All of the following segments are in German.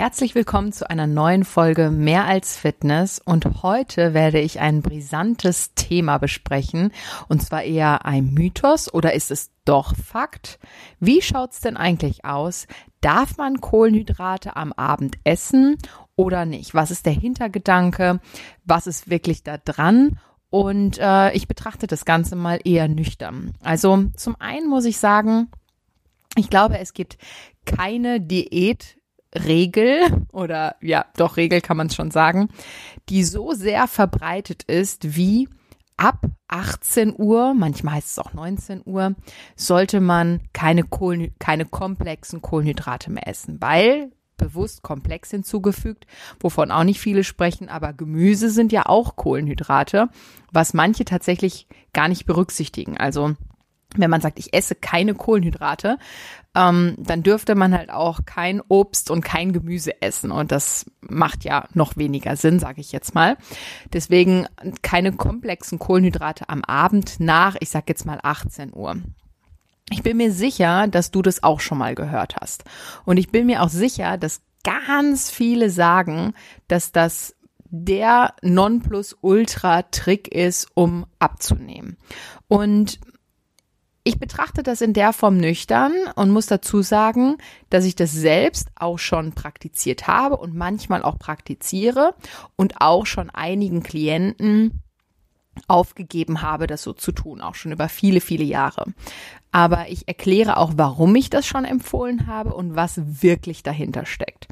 Herzlich willkommen zu einer neuen Folge Mehr als Fitness und heute werde ich ein brisantes Thema besprechen und zwar eher ein Mythos oder ist es doch Fakt? Wie schaut's denn eigentlich aus? Darf man Kohlenhydrate am Abend essen oder nicht? Was ist der Hintergedanke? Was ist wirklich da dran? Und äh, ich betrachte das Ganze mal eher nüchtern. Also zum einen muss ich sagen, ich glaube, es gibt keine Diät Regel oder ja, doch Regel kann man es schon sagen, die so sehr verbreitet ist wie ab 18 Uhr, manchmal heißt es auch 19 Uhr, sollte man keine, Kohlen, keine komplexen Kohlenhydrate mehr essen, weil bewusst komplex hinzugefügt, wovon auch nicht viele sprechen, aber Gemüse sind ja auch Kohlenhydrate, was manche tatsächlich gar nicht berücksichtigen. Also wenn man sagt, ich esse keine Kohlenhydrate, ähm, dann dürfte man halt auch kein Obst und kein Gemüse essen. Und das macht ja noch weniger Sinn, sage ich jetzt mal. Deswegen keine komplexen Kohlenhydrate am Abend nach, ich sag jetzt mal 18 Uhr. Ich bin mir sicher, dass du das auch schon mal gehört hast. Und ich bin mir auch sicher, dass ganz viele sagen, dass das der Nonplusultra-Trick ist, um abzunehmen. Und ich betrachte das in der Form nüchtern und muss dazu sagen, dass ich das selbst auch schon praktiziert habe und manchmal auch praktiziere und auch schon einigen Klienten aufgegeben habe, das so zu tun, auch schon über viele, viele Jahre. Aber ich erkläre auch, warum ich das schon empfohlen habe und was wirklich dahinter steckt.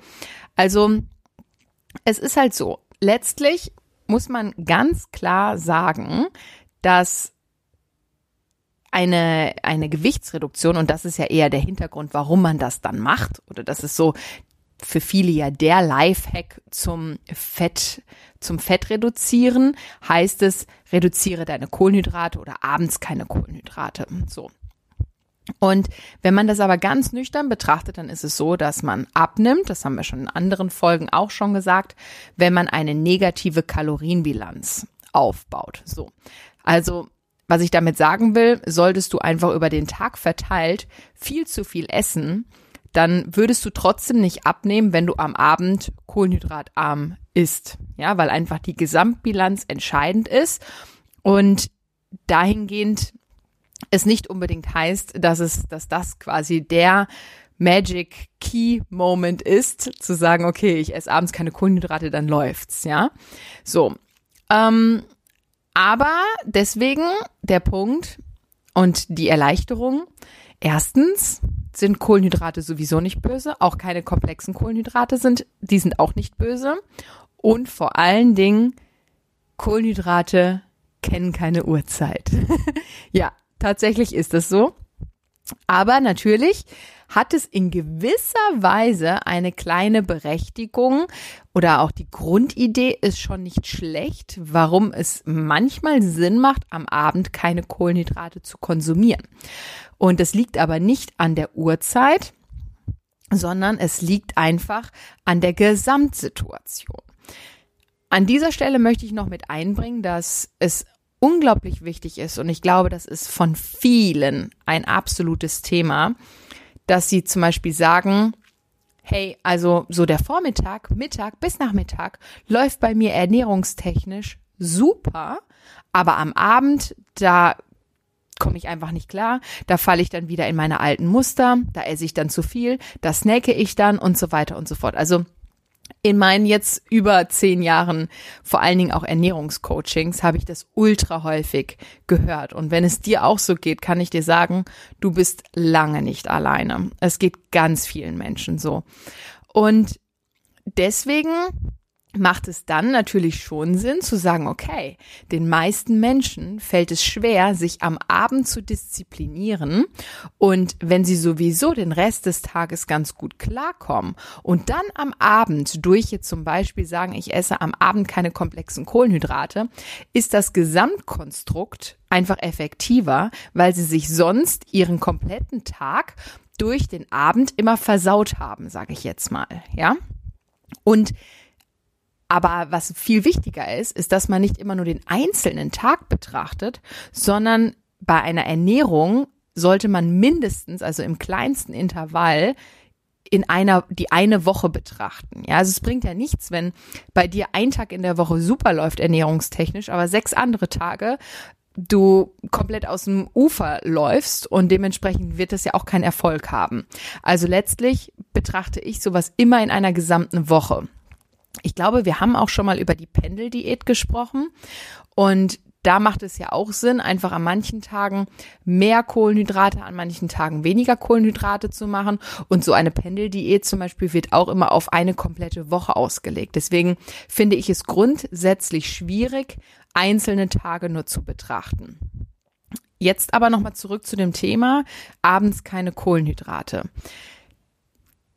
Also, es ist halt so, letztlich muss man ganz klar sagen, dass eine, eine Gewichtsreduktion, und das ist ja eher der Hintergrund, warum man das dann macht, oder das ist so für viele ja der Lifehack zum Fett, zum Fett reduzieren, heißt es, reduziere deine Kohlenhydrate oder abends keine Kohlenhydrate. So. Und wenn man das aber ganz nüchtern betrachtet, dann ist es so, dass man abnimmt, das haben wir schon in anderen Folgen auch schon gesagt, wenn man eine negative Kalorienbilanz aufbaut. So. Also was ich damit sagen will, solltest du einfach über den Tag verteilt viel zu viel essen, dann würdest du trotzdem nicht abnehmen, wenn du am Abend kohlenhydratarm isst. Ja, weil einfach die Gesamtbilanz entscheidend ist und dahingehend es nicht unbedingt heißt, dass es, dass das quasi der Magic Key Moment ist, zu sagen, okay, ich esse abends keine Kohlenhydrate, dann läuft's, ja. So. Ähm, aber deswegen der Punkt und die Erleichterung. Erstens sind Kohlenhydrate sowieso nicht böse, auch keine komplexen Kohlenhydrate sind, die sind auch nicht böse. Und vor allen Dingen, Kohlenhydrate kennen keine Uhrzeit. ja, tatsächlich ist es so. Aber natürlich hat es in gewisser Weise eine kleine Berechtigung oder auch die Grundidee ist schon nicht schlecht, warum es manchmal Sinn macht, am Abend keine Kohlenhydrate zu konsumieren. Und das liegt aber nicht an der Uhrzeit, sondern es liegt einfach an der Gesamtsituation. An dieser Stelle möchte ich noch mit einbringen, dass es unglaublich wichtig ist und ich glaube, das ist von vielen ein absolutes Thema, dass sie zum Beispiel sagen, hey, also so der Vormittag, Mittag bis Nachmittag läuft bei mir ernährungstechnisch super, aber am Abend, da komme ich einfach nicht klar, da falle ich dann wieder in meine alten Muster, da esse ich dann zu viel, da snacke ich dann und so weiter und so fort. Also in meinen jetzt über zehn Jahren, vor allen Dingen auch Ernährungscoachings, habe ich das ultra häufig gehört. Und wenn es dir auch so geht, kann ich dir sagen, du bist lange nicht alleine. Es geht ganz vielen Menschen so. Und deswegen macht es dann natürlich schon Sinn zu sagen, okay, den meisten Menschen fällt es schwer, sich am Abend zu disziplinieren und wenn sie sowieso den Rest des Tages ganz gut klarkommen und dann am Abend durch jetzt zum Beispiel sagen, ich esse am Abend keine komplexen Kohlenhydrate, ist das Gesamtkonstrukt einfach effektiver, weil sie sich sonst ihren kompletten Tag durch den Abend immer versaut haben, sage ich jetzt mal, ja? Und aber was viel wichtiger ist, ist, dass man nicht immer nur den einzelnen Tag betrachtet, sondern bei einer Ernährung sollte man mindestens, also im kleinsten Intervall, in einer, die eine Woche betrachten. Ja, also es bringt ja nichts, wenn bei dir ein Tag in der Woche super läuft ernährungstechnisch, aber sechs andere Tage du komplett aus dem Ufer läufst und dementsprechend wird es ja auch keinen Erfolg haben. Also letztlich betrachte ich sowas immer in einer gesamten Woche. Ich glaube, wir haben auch schon mal über die Pendeldiät gesprochen und da macht es ja auch Sinn, einfach an manchen Tagen mehr Kohlenhydrate, an manchen Tagen weniger Kohlenhydrate zu machen. Und so eine Pendeldiät zum Beispiel wird auch immer auf eine komplette Woche ausgelegt. Deswegen finde ich es grundsätzlich schwierig, einzelne Tage nur zu betrachten. Jetzt aber nochmal zurück zu dem Thema, abends keine Kohlenhydrate.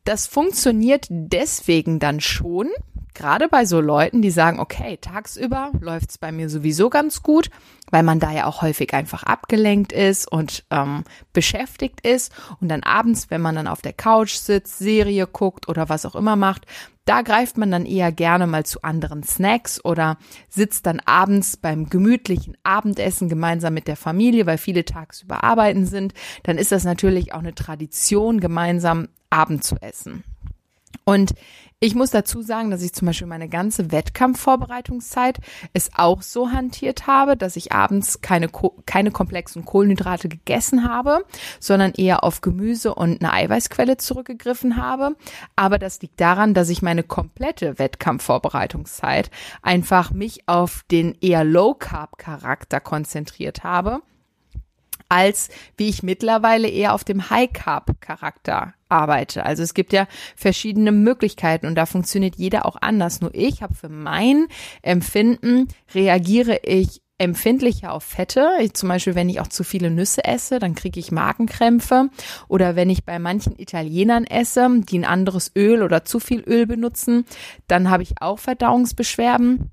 Das funktioniert deswegen dann schon, gerade bei so Leuten, die sagen, okay, tagsüber läuft's bei mir sowieso ganz gut, weil man da ja auch häufig einfach abgelenkt ist und ähm, beschäftigt ist. Und dann abends, wenn man dann auf der Couch sitzt, Serie guckt oder was auch immer macht, da greift man dann eher gerne mal zu anderen Snacks oder sitzt dann abends beim gemütlichen Abendessen gemeinsam mit der Familie, weil viele tagsüber arbeiten sind. Dann ist das natürlich auch eine Tradition, gemeinsam Abend zu essen. Und ich muss dazu sagen, dass ich zum Beispiel meine ganze Wettkampfvorbereitungszeit es auch so hantiert habe, dass ich abends keine, keine komplexen Kohlenhydrate gegessen habe, sondern eher auf Gemüse und eine Eiweißquelle zurückgegriffen habe. Aber das liegt daran, dass ich meine komplette Wettkampfvorbereitungszeit einfach mich auf den eher Low Carb Charakter konzentriert habe als wie ich mittlerweile eher auf dem High Carb Charakter arbeite. Also es gibt ja verschiedene Möglichkeiten und da funktioniert jeder auch anders. Nur ich habe für mein Empfinden reagiere ich empfindlicher auf Fette. Ich, zum Beispiel, wenn ich auch zu viele Nüsse esse, dann kriege ich Magenkrämpfe. Oder wenn ich bei manchen Italienern esse, die ein anderes Öl oder zu viel Öl benutzen, dann habe ich auch Verdauungsbeschwerden.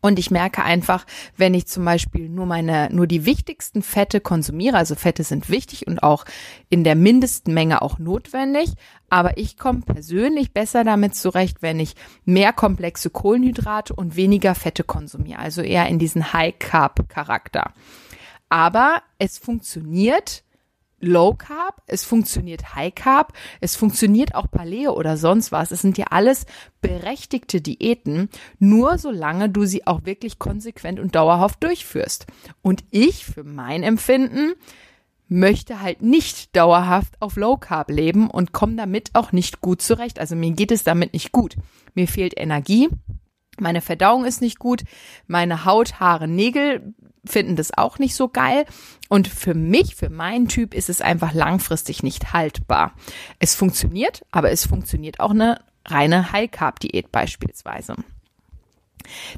Und ich merke einfach, wenn ich zum Beispiel nur meine, nur die wichtigsten Fette konsumiere, also Fette sind wichtig und auch in der mindesten Menge auch notwendig, aber ich komme persönlich besser damit zurecht, wenn ich mehr komplexe Kohlenhydrate und weniger Fette konsumiere, also eher in diesen High Carb Charakter. Aber es funktioniert, Low Carb, es funktioniert High Carb, es funktioniert auch Paleo oder sonst was. Es sind ja alles berechtigte Diäten, nur solange du sie auch wirklich konsequent und dauerhaft durchführst. Und ich, für mein Empfinden, möchte halt nicht dauerhaft auf Low Carb leben und komme damit auch nicht gut zurecht. Also mir geht es damit nicht gut. Mir fehlt Energie. Meine Verdauung ist nicht gut, meine Haut, Haare, Nägel finden das auch nicht so geil. Und für mich, für meinen Typ, ist es einfach langfristig nicht haltbar. Es funktioniert, aber es funktioniert auch eine reine High-Carb-Diät beispielsweise.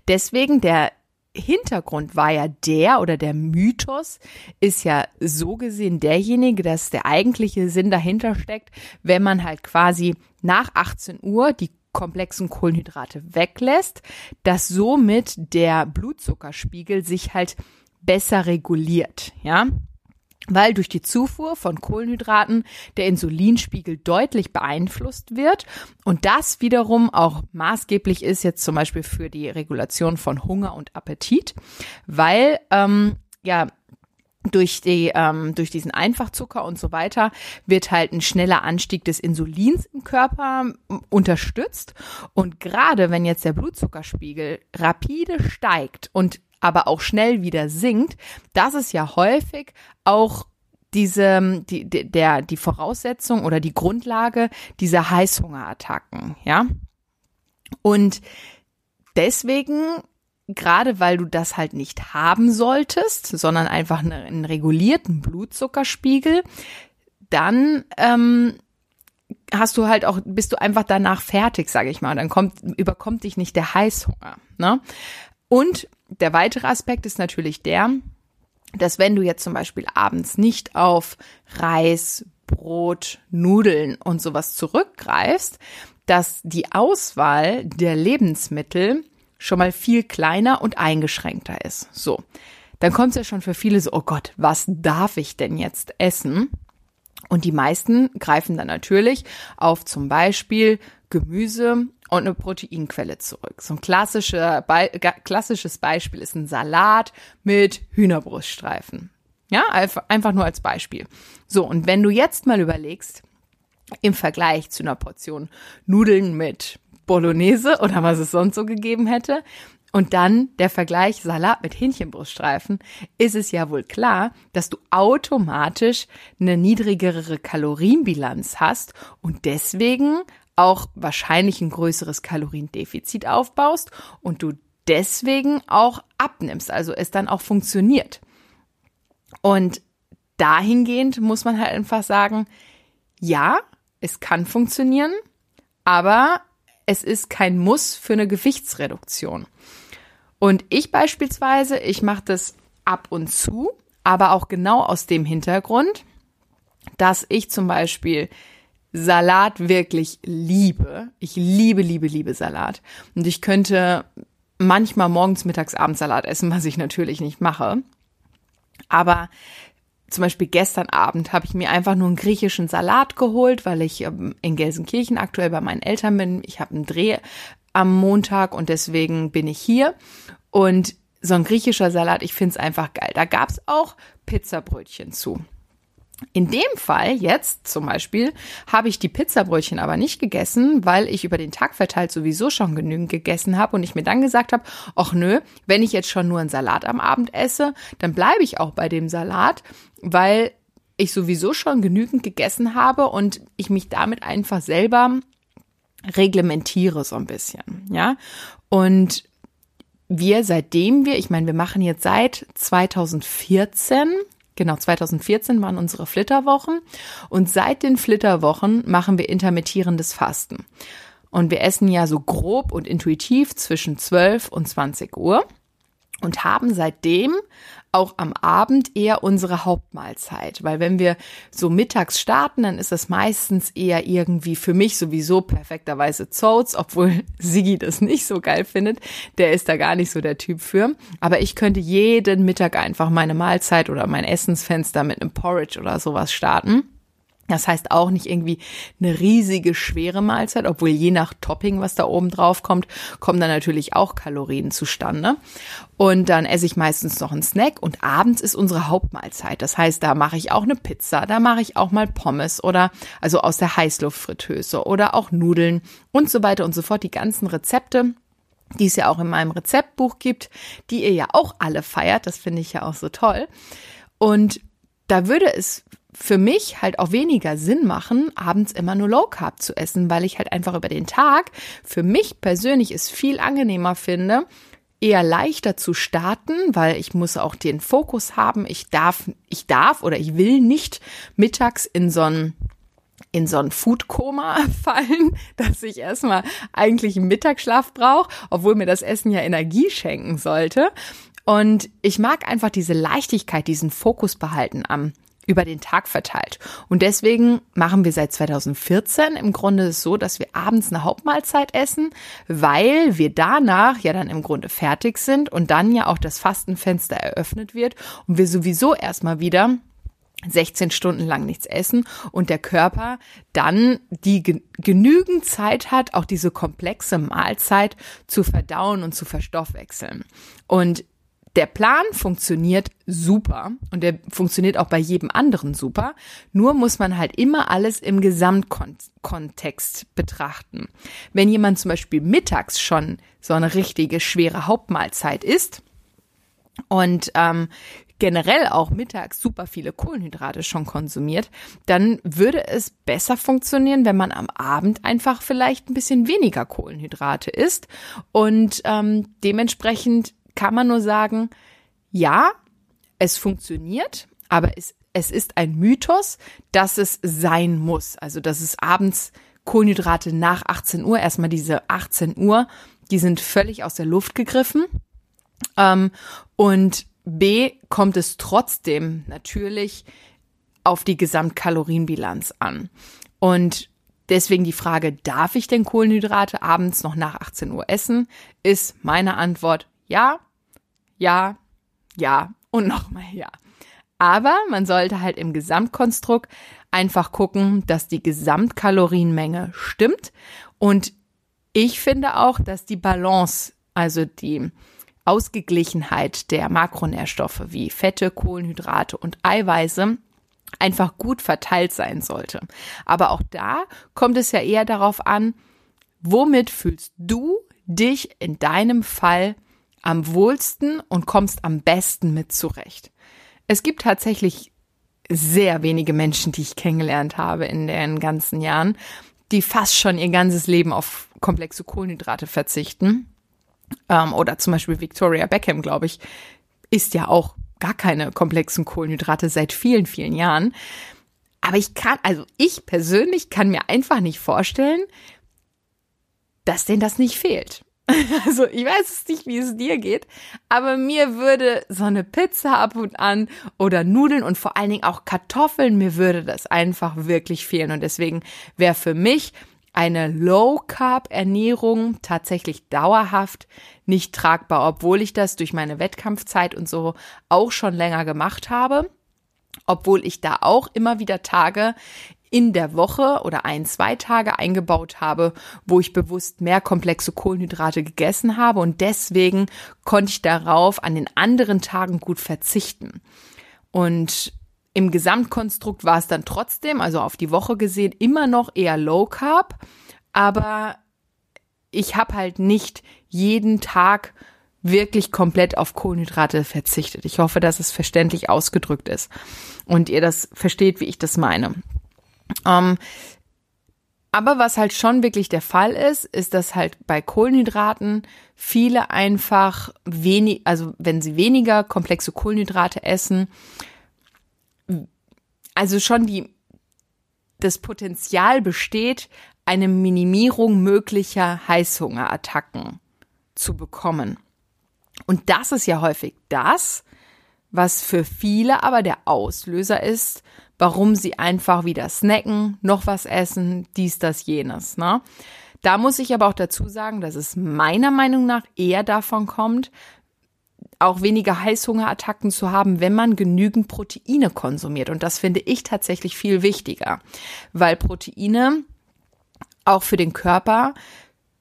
Deswegen der Hintergrund war ja der oder der Mythos ist ja so gesehen derjenige, dass der eigentliche Sinn dahinter steckt, wenn man halt quasi nach 18 Uhr die komplexen Kohlenhydrate weglässt, dass somit der Blutzuckerspiegel sich halt besser reguliert, ja? Weil durch die Zufuhr von Kohlenhydraten der Insulinspiegel deutlich beeinflusst wird und das wiederum auch maßgeblich ist jetzt zum Beispiel für die Regulation von Hunger und Appetit, weil ähm, ja durch die ähm, durch diesen Einfachzucker und so weiter wird halt ein schneller Anstieg des Insulins im Körper unterstützt und gerade wenn jetzt der Blutzuckerspiegel rapide steigt und aber auch schnell wieder sinkt, das ist ja häufig auch diese die der die Voraussetzung oder die Grundlage dieser Heißhungerattacken, ja? Und deswegen gerade weil du das halt nicht haben solltest, sondern einfach einen regulierten Blutzuckerspiegel, dann ähm, hast du halt auch, bist du einfach danach fertig, sage ich mal. Dann kommt, überkommt dich nicht der Heißhunger. Ne? Und der weitere Aspekt ist natürlich der, dass wenn du jetzt zum Beispiel abends nicht auf Reis, Brot, Nudeln und sowas zurückgreifst, dass die Auswahl der Lebensmittel schon mal viel kleiner und eingeschränkter ist. So. Dann kommt es ja schon für viele so, oh Gott, was darf ich denn jetzt essen? Und die meisten greifen dann natürlich auf zum Beispiel Gemüse und eine Proteinquelle zurück. So ein klassischer, Be klassisches Beispiel ist ein Salat mit Hühnerbruststreifen. Ja, einfach nur als Beispiel. So, und wenn du jetzt mal überlegst, im Vergleich zu einer Portion Nudeln mit Bolognese oder was es sonst so gegeben hätte. Und dann der Vergleich Salat mit Hähnchenbruststreifen, ist es ja wohl klar, dass du automatisch eine niedrigere Kalorienbilanz hast und deswegen auch wahrscheinlich ein größeres Kaloriendefizit aufbaust und du deswegen auch abnimmst, also es dann auch funktioniert. Und dahingehend muss man halt einfach sagen, ja, es kann funktionieren, aber es ist kein Muss für eine Gewichtsreduktion. Und ich beispielsweise, ich mache das ab und zu, aber auch genau aus dem Hintergrund, dass ich zum Beispiel Salat wirklich liebe. Ich liebe, liebe, liebe Salat. Und ich könnte manchmal morgens, mittags, abends Salat essen, was ich natürlich nicht mache. Aber zum Beispiel gestern Abend habe ich mir einfach nur einen griechischen Salat geholt, weil ich ähm, in Gelsenkirchen aktuell bei meinen Eltern bin. Ich habe einen Dreh am Montag und deswegen bin ich hier. Und so ein griechischer Salat, ich finde es einfach geil. Da gab es auch Pizzabrötchen zu. In dem Fall jetzt zum Beispiel habe ich die Pizzabrötchen aber nicht gegessen, weil ich über den Tag verteilt sowieso schon genügend gegessen habe und ich mir dann gesagt habe, ach nö, wenn ich jetzt schon nur einen Salat am Abend esse, dann bleibe ich auch bei dem Salat, weil ich sowieso schon genügend gegessen habe und ich mich damit einfach selber reglementiere so ein bisschen, ja. Und wir, seitdem wir, ich meine, wir machen jetzt seit 2014 Genau, 2014 waren unsere Flitterwochen und seit den Flitterwochen machen wir intermittierendes Fasten. Und wir essen ja so grob und intuitiv zwischen 12 und 20 Uhr und haben seitdem auch am Abend eher unsere Hauptmahlzeit, weil wenn wir so mittags starten, dann ist das meistens eher irgendwie für mich sowieso perfekterweise Zoats, obwohl Sigi das nicht so geil findet. Der ist da gar nicht so der Typ für. Aber ich könnte jeden Mittag einfach meine Mahlzeit oder mein Essensfenster mit einem Porridge oder sowas starten. Das heißt auch nicht irgendwie eine riesige, schwere Mahlzeit, obwohl je nach Topping, was da oben drauf kommt, kommen dann natürlich auch Kalorien zustande. Und dann esse ich meistens noch einen Snack und abends ist unsere Hauptmahlzeit. Das heißt, da mache ich auch eine Pizza, da mache ich auch mal Pommes oder also aus der Heißluftfritteuse oder auch Nudeln und so weiter und so fort. Die ganzen Rezepte, die es ja auch in meinem Rezeptbuch gibt, die ihr ja auch alle feiert. Das finde ich ja auch so toll. Und da würde es für mich halt auch weniger Sinn machen, abends immer nur Low Carb zu essen, weil ich halt einfach über den Tag für mich persönlich es viel angenehmer finde, eher leichter zu starten, weil ich muss auch den Fokus haben. Ich darf, ich darf oder ich will nicht mittags in so ein in so ein Foodkoma fallen, dass ich erstmal eigentlich einen Mittagsschlaf brauche, obwohl mir das Essen ja Energie schenken sollte. Und ich mag einfach diese Leichtigkeit, diesen Fokus behalten am über den Tag verteilt. Und deswegen machen wir seit 2014 im Grunde so, dass wir abends eine Hauptmahlzeit essen, weil wir danach ja dann im Grunde fertig sind und dann ja auch das Fastenfenster eröffnet wird und wir sowieso erstmal wieder 16 Stunden lang nichts essen und der Körper dann die genügend Zeit hat, auch diese komplexe Mahlzeit zu verdauen und zu verstoffwechseln. Und der Plan funktioniert super und der funktioniert auch bei jedem anderen super. Nur muss man halt immer alles im Gesamtkontext betrachten. Wenn jemand zum Beispiel mittags schon so eine richtige schwere Hauptmahlzeit isst und ähm, generell auch mittags super viele Kohlenhydrate schon konsumiert, dann würde es besser funktionieren, wenn man am Abend einfach vielleicht ein bisschen weniger Kohlenhydrate isst und ähm, dementsprechend kann man nur sagen, ja, es funktioniert, aber es, es ist ein Mythos, dass es sein muss. Also, dass es abends Kohlenhydrate nach 18 Uhr, erstmal diese 18 Uhr, die sind völlig aus der Luft gegriffen. Ähm, und B kommt es trotzdem natürlich auf die Gesamtkalorienbilanz an. Und deswegen die Frage, darf ich denn Kohlenhydrate abends noch nach 18 Uhr essen, ist meine Antwort ja, ja, ja und nochmal ja. Aber man sollte halt im Gesamtkonstrukt einfach gucken, dass die Gesamtkalorienmenge stimmt. Und ich finde auch, dass die Balance, also die Ausgeglichenheit der Makronährstoffe wie Fette, Kohlenhydrate und Eiweiße einfach gut verteilt sein sollte. Aber auch da kommt es ja eher darauf an, womit fühlst du dich in deinem Fall am wohlsten und kommst am besten mit zurecht. Es gibt tatsächlich sehr wenige Menschen, die ich kennengelernt habe in den ganzen Jahren, die fast schon ihr ganzes Leben auf komplexe Kohlenhydrate verzichten. Ähm, oder zum Beispiel Victoria Beckham, glaube ich, isst ja auch gar keine komplexen Kohlenhydrate seit vielen, vielen Jahren. Aber ich kann, also ich persönlich kann mir einfach nicht vorstellen, dass denen das nicht fehlt. Also ich weiß es nicht, wie es dir geht, aber mir würde so eine Pizza ab und an oder Nudeln und vor allen Dingen auch Kartoffeln, mir würde das einfach wirklich fehlen. Und deswegen wäre für mich eine Low-Carb-Ernährung tatsächlich dauerhaft nicht tragbar, obwohl ich das durch meine Wettkampfzeit und so auch schon länger gemacht habe. Obwohl ich da auch immer wieder Tage in der Woche oder ein, zwei Tage eingebaut habe, wo ich bewusst mehr komplexe Kohlenhydrate gegessen habe und deswegen konnte ich darauf an den anderen Tagen gut verzichten. Und im Gesamtkonstrukt war es dann trotzdem, also auf die Woche gesehen, immer noch eher Low Carb, aber ich habe halt nicht jeden Tag wirklich komplett auf Kohlenhydrate verzichtet. Ich hoffe, dass es verständlich ausgedrückt ist und ihr das versteht, wie ich das meine. Ähm, aber was halt schon wirklich der Fall ist, ist, dass halt bei Kohlenhydraten viele einfach wenig, also wenn sie weniger komplexe Kohlenhydrate essen, also schon die, das Potenzial besteht, eine Minimierung möglicher Heißhungerattacken zu bekommen. Und das ist ja häufig das, was für viele aber der Auslöser ist, warum sie einfach wieder snacken, noch was essen, dies, das, jenes. Ne? Da muss ich aber auch dazu sagen, dass es meiner Meinung nach eher davon kommt, auch weniger Heißhungerattacken zu haben, wenn man genügend Proteine konsumiert. Und das finde ich tatsächlich viel wichtiger, weil Proteine auch für den Körper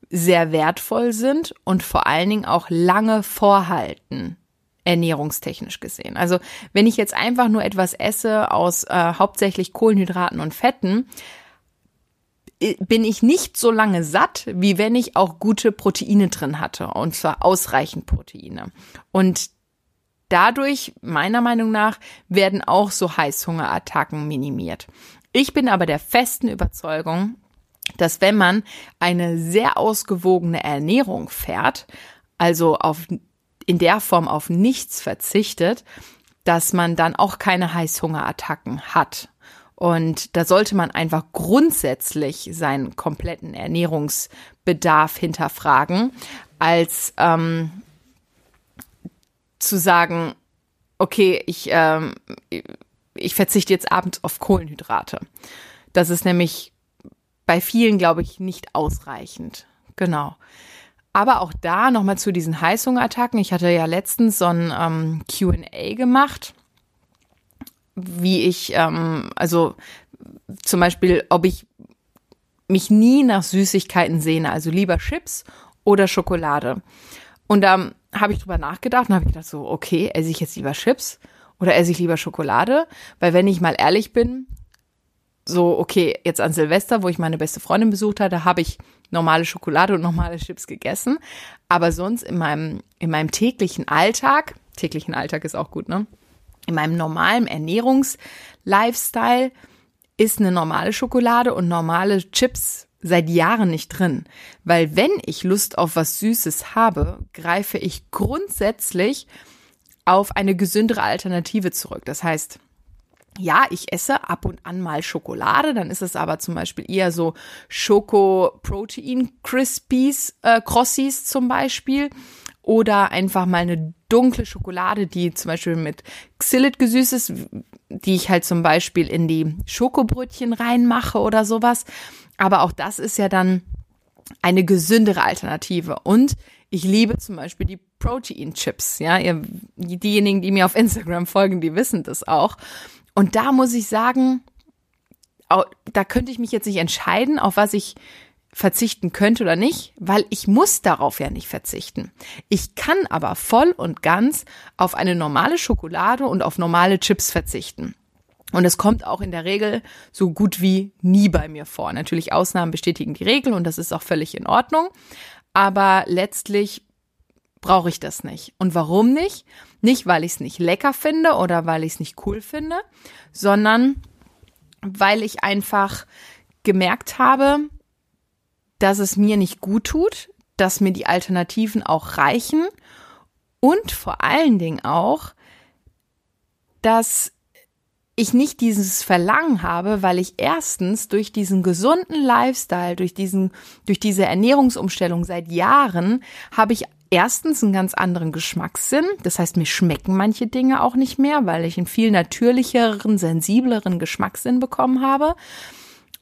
sehr wertvoll sind und vor allen Dingen auch lange vorhalten ernährungstechnisch gesehen. Also wenn ich jetzt einfach nur etwas esse aus äh, hauptsächlich Kohlenhydraten und Fetten, bin ich nicht so lange satt, wie wenn ich auch gute Proteine drin hatte, und zwar ausreichend Proteine. Und dadurch, meiner Meinung nach, werden auch so Heißhungerattacken minimiert. Ich bin aber der festen Überzeugung, dass wenn man eine sehr ausgewogene Ernährung fährt, also auf in der Form auf nichts verzichtet, dass man dann auch keine Heißhungerattacken hat. Und da sollte man einfach grundsätzlich seinen kompletten Ernährungsbedarf hinterfragen, als ähm, zu sagen, okay, ich, ähm, ich verzichte jetzt abends auf Kohlenhydrate. Das ist nämlich bei vielen, glaube ich, nicht ausreichend. Genau. Aber auch da nochmal zu diesen Heißhungerattacken. Ich hatte ja letztens so ein ähm, QA gemacht, wie ich, ähm, also zum Beispiel, ob ich mich nie nach Süßigkeiten sehne, also lieber Chips oder Schokolade. Und da ähm, habe ich drüber nachgedacht und habe gedacht so, okay, esse ich jetzt lieber Chips oder esse ich lieber Schokolade? Weil wenn ich mal ehrlich bin, so, okay, jetzt an Silvester, wo ich meine beste Freundin besucht hatte, habe ich normale Schokolade und normale Chips gegessen. Aber sonst in meinem, in meinem täglichen Alltag, täglichen Alltag ist auch gut, ne? In meinem normalen Ernährungs-Lifestyle ist eine normale Schokolade und normale Chips seit Jahren nicht drin. Weil wenn ich Lust auf was Süßes habe, greife ich grundsätzlich auf eine gesündere Alternative zurück. Das heißt, ja, ich esse ab und an mal Schokolade, dann ist es aber zum Beispiel eher so Schoko-Protein Crispies, äh, Crossies zum Beispiel. Oder einfach mal eine dunkle Schokolade, die zum Beispiel mit Xylit gesüßt ist, die ich halt zum Beispiel in die Schokobrötchen reinmache oder sowas. Aber auch das ist ja dann eine gesündere Alternative. Und ich liebe zum Beispiel die Protein Chips. Ja, ihr, diejenigen, die mir auf Instagram folgen, die wissen das auch. Und da muss ich sagen, da könnte ich mich jetzt nicht entscheiden, auf was ich verzichten könnte oder nicht, weil ich muss darauf ja nicht verzichten. Ich kann aber voll und ganz auf eine normale Schokolade und auf normale Chips verzichten. Und es kommt auch in der Regel so gut wie nie bei mir vor. Natürlich Ausnahmen bestätigen die Regel und das ist auch völlig in Ordnung. Aber letztlich brauche ich das nicht. Und warum nicht? Nicht, weil ich es nicht lecker finde oder weil ich es nicht cool finde, sondern weil ich einfach gemerkt habe, dass es mir nicht gut tut, dass mir die Alternativen auch reichen und vor allen Dingen auch, dass ich nicht dieses Verlangen habe, weil ich erstens durch diesen gesunden Lifestyle, durch diesen, durch diese Ernährungsumstellung seit Jahren, habe ich erstens einen ganz anderen Geschmackssinn. Das heißt, mir schmecken manche Dinge auch nicht mehr, weil ich einen viel natürlicheren, sensibleren Geschmackssinn bekommen habe.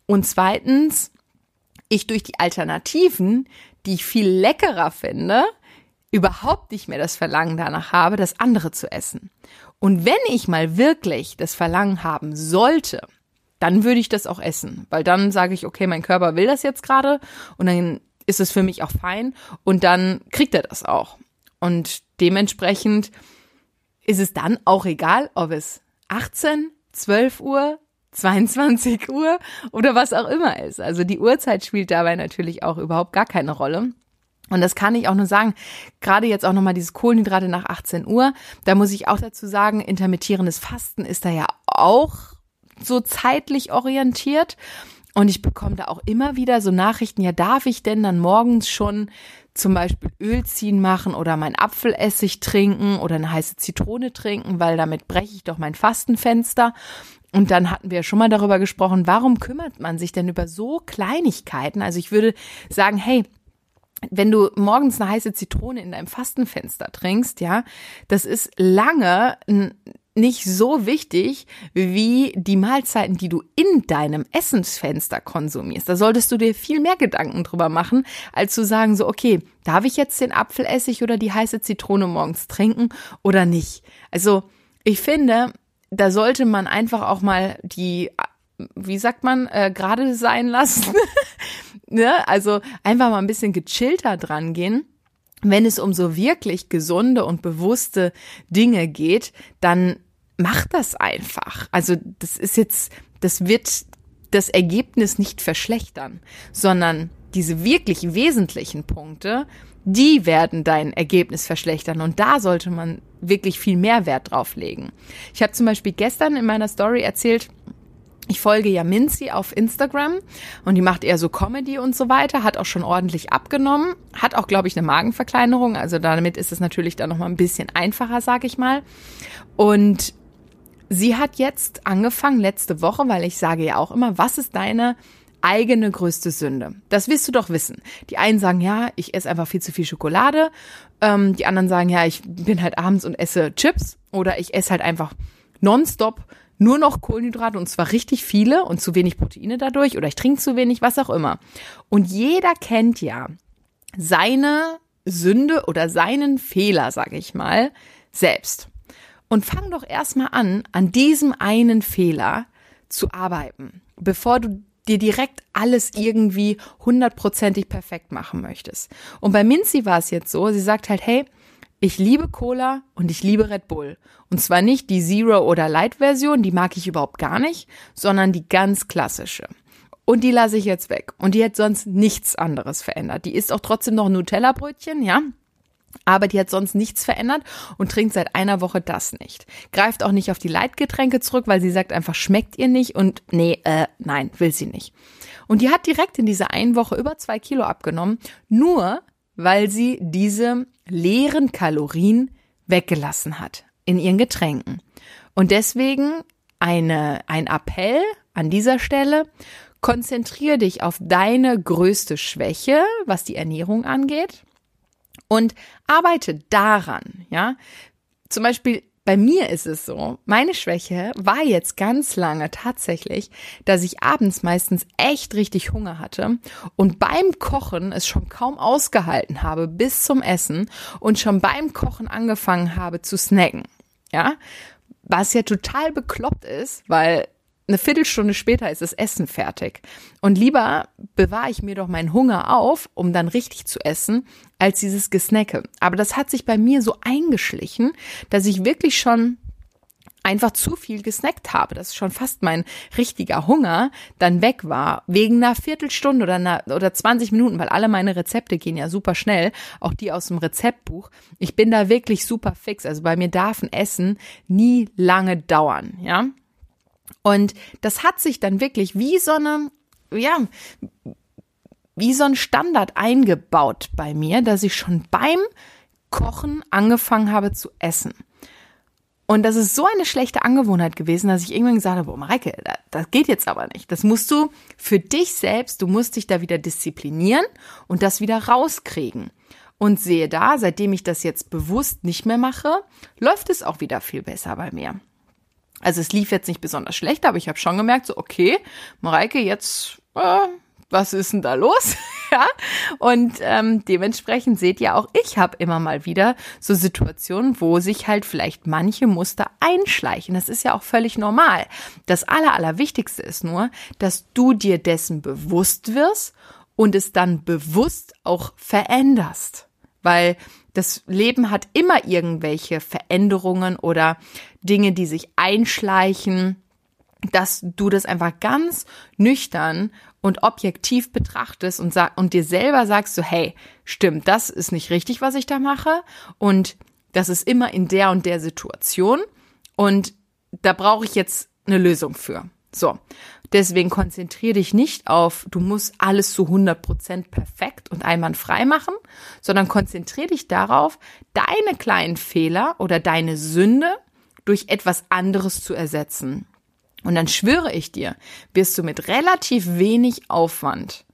Und zweitens, ich durch die Alternativen, die ich viel leckerer finde, überhaupt nicht mehr das Verlangen danach habe, das andere zu essen. Und wenn ich mal wirklich das Verlangen haben sollte, dann würde ich das auch essen, weil dann sage ich, okay, mein Körper will das jetzt gerade und dann ist es für mich auch fein und dann kriegt er das auch. Und dementsprechend ist es dann auch egal, ob es 18, 12 Uhr, 22 Uhr oder was auch immer ist. Also die Uhrzeit spielt dabei natürlich auch überhaupt gar keine Rolle. Und das kann ich auch nur sagen, gerade jetzt auch nochmal diese Kohlenhydrate nach 18 Uhr, da muss ich auch dazu sagen, intermittierendes Fasten ist da ja auch so zeitlich orientiert. Und ich bekomme da auch immer wieder so Nachrichten, ja, darf ich denn dann morgens schon zum Beispiel Öl ziehen machen oder mein Apfelessig trinken oder eine heiße Zitrone trinken, weil damit breche ich doch mein Fastenfenster. Und dann hatten wir schon mal darüber gesprochen, warum kümmert man sich denn über so Kleinigkeiten? Also ich würde sagen, hey, wenn du morgens eine heiße Zitrone in deinem Fastenfenster trinkst, ja, das ist lange nicht so wichtig wie die Mahlzeiten, die du in deinem Essensfenster konsumierst. Da solltest du dir viel mehr Gedanken drüber machen, als zu sagen so, okay, darf ich jetzt den Apfelessig oder die heiße Zitrone morgens trinken oder nicht? Also, ich finde, da sollte man einfach auch mal die, wie sagt man, äh, gerade sein lassen ne? Also einfach mal ein bisschen gechillter dran gehen. Wenn es um so wirklich gesunde und bewusste Dinge geht, dann mach das einfach. Also das ist jetzt, das wird das Ergebnis nicht verschlechtern, sondern diese wirklich wesentlichen Punkte, die werden dein Ergebnis verschlechtern. Und da sollte man wirklich viel mehr Wert drauf legen. Ich habe zum Beispiel gestern in meiner Story erzählt, ich folge ja Minzi auf Instagram und die macht eher so Comedy und so weiter, hat auch schon ordentlich abgenommen, hat auch, glaube ich, eine Magenverkleinerung, also damit ist es natürlich dann nochmal ein bisschen einfacher, sag ich mal. Und sie hat jetzt angefangen letzte Woche, weil ich sage ja auch immer, was ist deine eigene größte Sünde? Das wirst du doch wissen. Die einen sagen, ja, ich esse einfach viel zu viel Schokolade. Ähm, die anderen sagen, ja, ich bin halt abends und esse Chips oder ich esse halt einfach nonstop nur noch Kohlenhydrate und zwar richtig viele und zu wenig Proteine dadurch oder ich trinke zu wenig, was auch immer. Und jeder kennt ja seine Sünde oder seinen Fehler, sage ich mal, selbst. Und fang doch erstmal an, an diesem einen Fehler zu arbeiten, bevor du dir direkt alles irgendwie hundertprozentig perfekt machen möchtest. Und bei Minzi war es jetzt so, sie sagt halt, hey, ich liebe Cola und ich liebe Red Bull. Und zwar nicht die Zero oder Light Version, die mag ich überhaupt gar nicht, sondern die ganz klassische. Und die lasse ich jetzt weg. Und die hat sonst nichts anderes verändert. Die isst auch trotzdem noch Nutella-Brötchen, ja. Aber die hat sonst nichts verändert und trinkt seit einer Woche das nicht. Greift auch nicht auf die Leitgetränke zurück, weil sie sagt einfach, schmeckt ihr nicht und nee, äh, nein, will sie nicht. Und die hat direkt in dieser einen Woche über zwei Kilo abgenommen, nur weil sie diese leeren Kalorien weggelassen hat in ihren Getränken. Und deswegen eine, ein Appell an dieser Stelle, konzentriere dich auf deine größte Schwäche, was die Ernährung angeht und arbeite daran, ja. Zum Beispiel bei mir ist es so, meine Schwäche war jetzt ganz lange tatsächlich, dass ich abends meistens echt richtig Hunger hatte und beim Kochen es schon kaum ausgehalten habe bis zum Essen und schon beim Kochen angefangen habe zu snacken. Ja, was ja total bekloppt ist, weil eine Viertelstunde später ist das Essen fertig. Und lieber bewahre ich mir doch meinen Hunger auf, um dann richtig zu essen, als dieses Gesnacke. Aber das hat sich bei mir so eingeschlichen, dass ich wirklich schon einfach zu viel gesnackt habe, dass schon fast mein richtiger Hunger dann weg war, wegen einer Viertelstunde oder einer, oder 20 Minuten, weil alle meine Rezepte gehen ja super schnell, auch die aus dem Rezeptbuch. Ich bin da wirklich super fix, also bei mir darf ein Essen nie lange dauern, ja. Und das hat sich dann wirklich wie so eine, ja, wie so ein Standard eingebaut bei mir, dass ich schon beim Kochen angefangen habe zu essen. Und das ist so eine schlechte Angewohnheit gewesen, dass ich irgendwann gesagt habe, boah, Mareike, das geht jetzt aber nicht. Das musst du für dich selbst, du musst dich da wieder disziplinieren und das wieder rauskriegen. Und sehe da, seitdem ich das jetzt bewusst nicht mehr mache, läuft es auch wieder viel besser bei mir. Also es lief jetzt nicht besonders schlecht, aber ich habe schon gemerkt, so okay, Mareike, jetzt äh, was ist denn da los? ja. Und ähm, dementsprechend seht ihr auch, ich habe immer mal wieder so Situationen, wo sich halt vielleicht manche Muster einschleichen. Das ist ja auch völlig normal. Das Aller, Allerwichtigste ist nur, dass du dir dessen bewusst wirst und es dann bewusst auch veränderst. Weil das Leben hat immer irgendwelche Veränderungen oder Dinge, die sich einschleichen dass du das einfach ganz nüchtern und objektiv betrachtest und sag, und dir selber sagst so, hey, stimmt, das ist nicht richtig, was ich da mache und das ist immer in der und der Situation und da brauche ich jetzt eine Lösung für. So. Deswegen konzentriere dich nicht auf, du musst alles zu 100 Prozent perfekt und einwandfrei machen, sondern konzentriere dich darauf, deine kleinen Fehler oder deine Sünde durch etwas anderes zu ersetzen. Und dann schwöre ich dir, wirst du mit relativ wenig Aufwand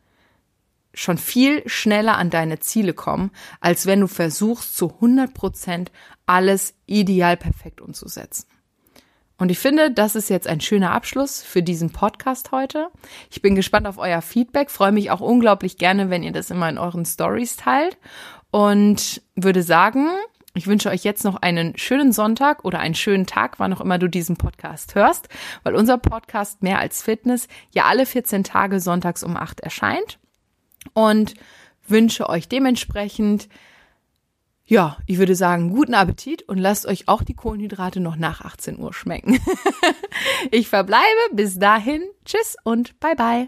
schon viel schneller an deine Ziele kommen, als wenn du versuchst, zu 100 Prozent alles ideal perfekt umzusetzen. Und ich finde, das ist jetzt ein schöner Abschluss für diesen Podcast heute. Ich bin gespannt auf euer Feedback, freue mich auch unglaublich gerne, wenn ihr das immer in euren Stories teilt und würde sagen, ich wünsche euch jetzt noch einen schönen Sonntag oder einen schönen Tag, wann auch immer du diesen Podcast hörst, weil unser Podcast Mehr als Fitness ja alle 14 Tage sonntags um 8 erscheint. Und wünsche euch dementsprechend, ja, ich würde sagen, guten Appetit und lasst euch auch die Kohlenhydrate noch nach 18 Uhr schmecken. ich verbleibe bis dahin. Tschüss und bye bye.